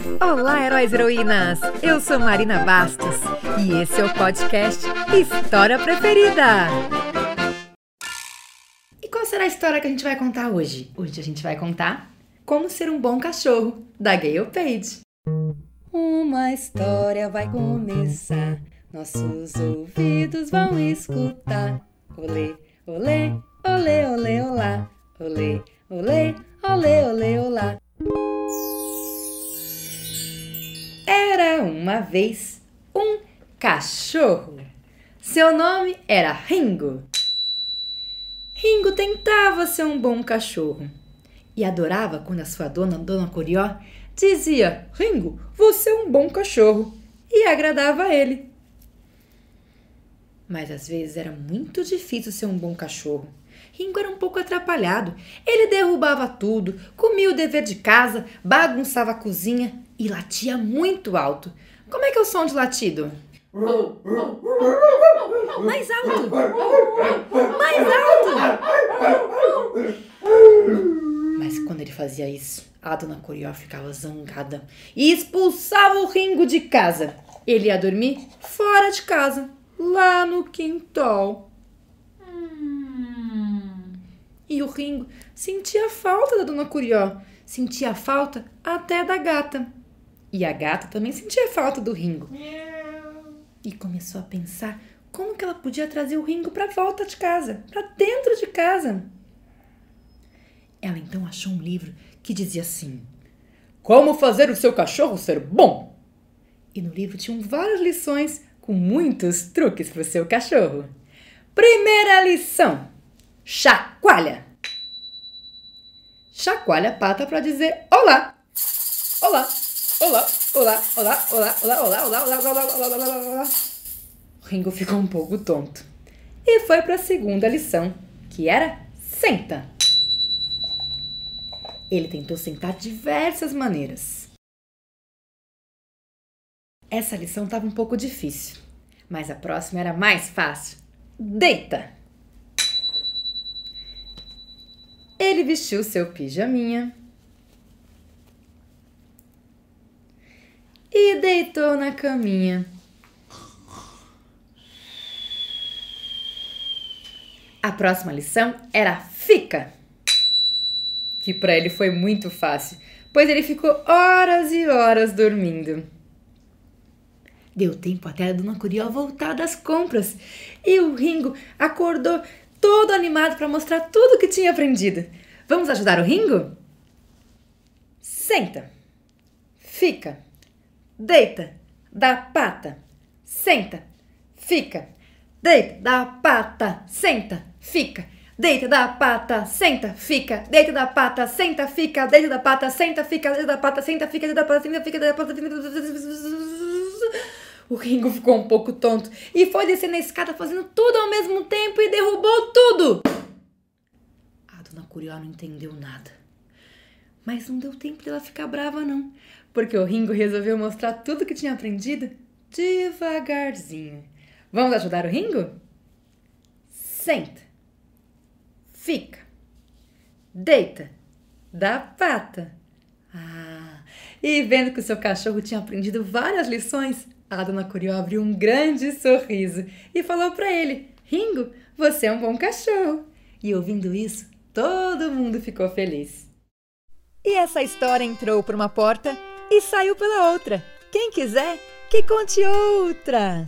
Olá, heróis e heroínas! Eu sou Marina Bastos e esse é o podcast História Preferida. E qual será a história que a gente vai contar hoje? Hoje a gente vai contar Como Ser um Bom Cachorro, da Gayle Page. Uma história vai começar, nossos ouvidos vão escutar. Olê, olê, olê, olê, olá. Olê, Uma vez um cachorro. Seu nome era Ringo. Ringo tentava ser um bom cachorro e adorava quando a sua dona, Dona Corió, dizia: Ringo, você é um bom cachorro e agradava a ele. Mas às vezes era muito difícil ser um bom cachorro. Ringo era um pouco atrapalhado. Ele derrubava tudo, comia o dever de casa, bagunçava a cozinha e latia muito alto. Como é que é o som de latido? Mais alto! Mais alto! Mas quando ele fazia isso, a dona Corió ficava zangada e expulsava o Ringo de casa. Ele ia dormir fora de casa, lá no quintal. E o Ringo sentia falta da dona Curió, sentia falta até da gata. E a gata também sentia falta do Ringo. E começou a pensar como que ela podia trazer o Ringo para volta de casa, para dentro de casa. Ela então achou um livro que dizia assim: Como fazer o seu cachorro ser bom? E no livro tinham várias lições com muitos truques para o seu cachorro. Primeira lição: chacoalha. Chacoalha a pata para dizer olá. Olá. Olá, olá, olá, olá, olá, olá, olá, olá, olá, olá, olá, olá, olá. O Ringo ficou um pouco tonto e foi para a segunda lição, que era senta. Ele tentou sentar diversas maneiras. Essa lição estava um pouco difícil, mas a próxima era mais fácil. Deita! Ele vestiu seu pijaminha e deitou na caminha. A próxima lição era fica, que para ele foi muito fácil, pois ele ficou horas e horas dormindo. Deu tempo até a dona Curió voltar das compras e o Ringo acordou todo animado para mostrar tudo que tinha aprendido. Vamos ajudar o Ringo? Senta, fica deita, dá pata, senta, fica, deita, dá pata, senta, fica, deita, dá pata, senta, fica, deita, dá pata, senta, fica, deita, dá pata, senta, fica, deita, dá pata, senta, fica, deita, dá pata, senta, fica, deita, dá pata, O Ringo ficou um pouco tonto e foi descendo a escada fazendo tudo ao mesmo tempo e derrubou tudo. A dona Curió não entendeu nada. Mas não deu tempo dela ficar brava, não porque o Ringo resolveu mostrar tudo que tinha aprendido devagarzinho. Vamos ajudar o Ringo? Senta, fica, deita, dá pata. Ah, e vendo que o seu cachorro tinha aprendido várias lições, a dona Curió abriu um grande sorriso e falou para ele: Ringo, você é um bom cachorro. E ouvindo isso, todo mundo ficou feliz. E essa história entrou por uma porta e saiu pela outra. Quem quiser, que conte outra.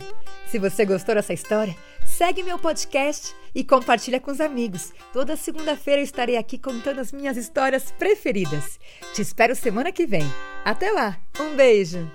Se você gostou dessa história, segue meu podcast e compartilha com os amigos. Toda segunda-feira eu estarei aqui contando as minhas histórias preferidas. Te espero semana que vem. Até lá. Um beijo.